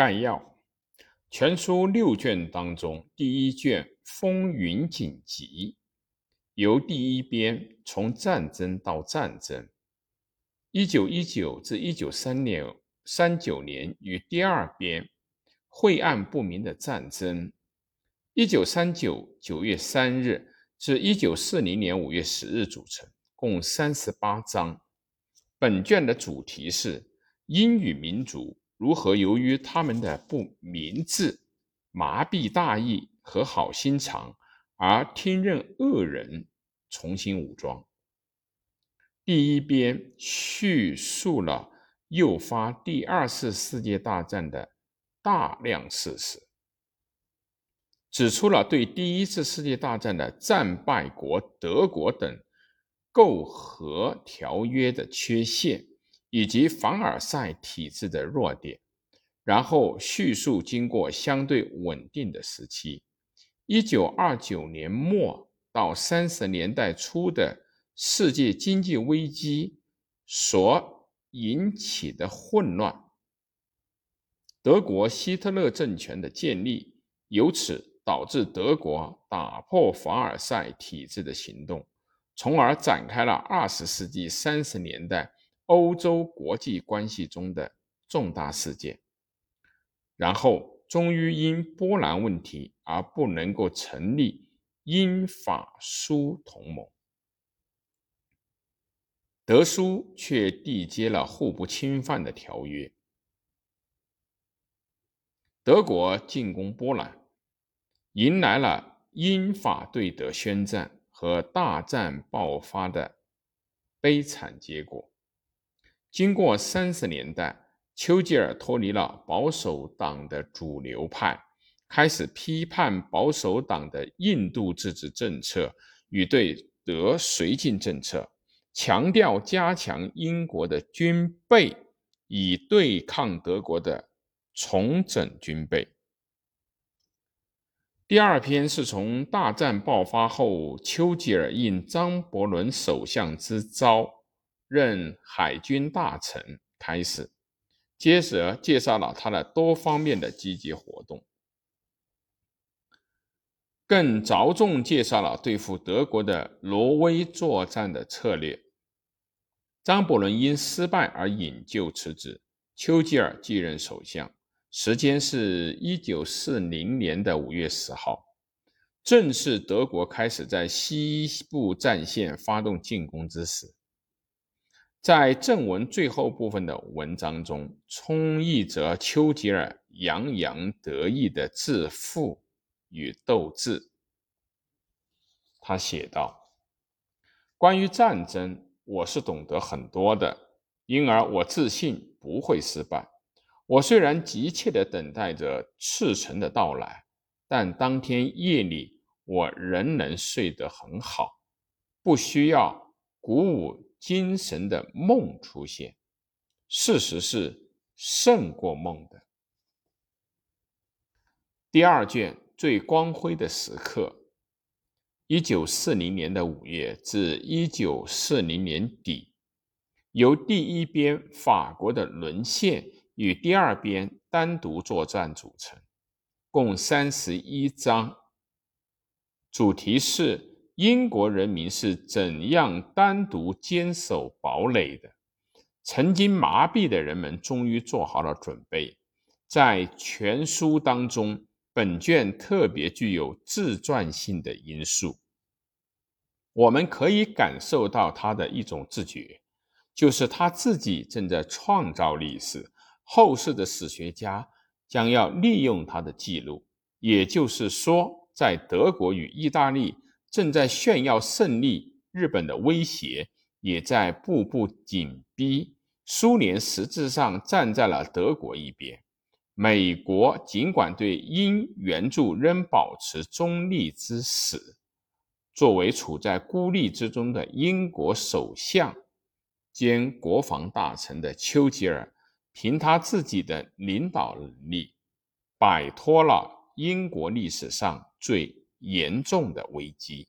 概要：全书六卷当中，第一卷《风云锦集》由第一编从战争到战争，一九一九至一九三年三九年与第二编《晦暗不明的战争》，一九三九九月三日至一九四零年五月十日组成，共三十八章。本卷的主题是英语民族。如何由于他们的不明智、麻痹大意和好心肠，而听任恶人重新武装？第一编叙述了诱发第二次世界大战的大量事实，指出了对第一次世界大战的战败国德国等媾和条约的缺陷。以及凡尔赛体制的弱点，然后叙述经过相对稳定的时期，一九二九年末到三十年代初的世界经济危机所引起的混乱，德国希特勒政权的建立，由此导致德国打破凡尔赛体制的行动，从而展开了二十世纪三十年代。欧洲国际关系中的重大事件，然后终于因波兰问题而不能够成立英法苏同盟，德苏却缔结了互不侵犯的条约。德国进攻波兰，迎来了英法对德宣战和大战爆发的悲惨结果。经过三十年代，丘吉尔脱离了保守党的主流派，开始批判保守党的印度自治政策与对德绥靖政策，强调加强英国的军备，以对抗德国的重整军备。第二篇是从大战爆发后，丘吉尔应张伯伦首相之召。任海军大臣开始，接着介绍了他的多方面的积极活动，更着重介绍了对付德国的挪威作战的策略。张伯伦因失败而引咎辞职，丘吉尔继任首相，时间是一九四零年的五月十号，正是德国开始在西部战线发动进攻之时。在正文最后部分的文章中，充溢着丘吉尔洋洋得意的自负与斗志。他写道：“关于战争，我是懂得很多的，因而我自信不会失败。我虽然急切地等待着赤诚的到来，但当天夜里我仍能睡得很好，不需要鼓舞。”精神的梦出现，事实是胜过梦的。第二卷最光辉的时刻，一九四零年的五月至一九四零年底，由第一编法国的沦陷与第二编单独作战组成，共三十一章，主题是。英国人民是怎样单独坚守堡垒的？曾经麻痹的人们终于做好了准备。在全书当中，本卷特别具有自传性的因素。我们可以感受到他的一种自觉，就是他自己正在创造历史，后世的史学家将要利用他的记录。也就是说，在德国与意大利。正在炫耀胜利，日本的威胁也在步步紧逼。苏联实质上站在了德国一边。美国尽管对英援助仍保持中立之时，作为处在孤立之中的英国首相兼国防大臣的丘吉尔，凭他自己的领导能力，摆脱了英国历史上最。严重的危机。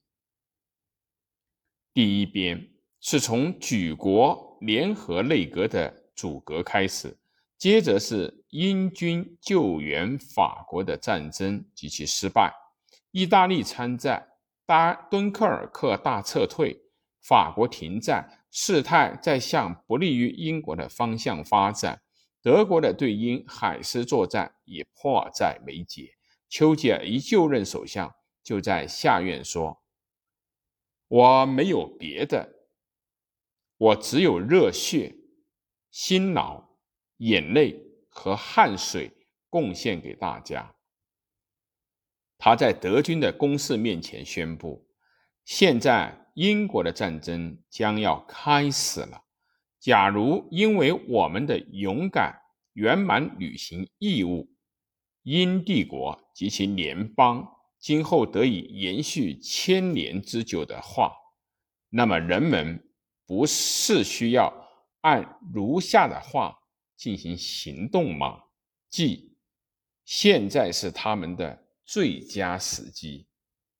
第一边是从举国联合内阁的阻隔开始，接着是英军救援法国的战争及其失败，意大利参战，大敦刻尔克大撤退，法国停战，事态在向不利于英国的方向发展。德国的对英海狮作战也迫在眉睫。丘吉尔一就任首相，就在下院说：“我没有别的，我只有热血、辛劳、眼泪。”和汗水贡献给大家。他在德军的攻势面前宣布：“现在英国的战争将要开始了。假如因为我们的勇敢圆满履行义务，英帝国及其联邦今后得以延续千年之久的话，那么人们不是需要按如下的话。”进行行动吗？即现在是他们的最佳时机。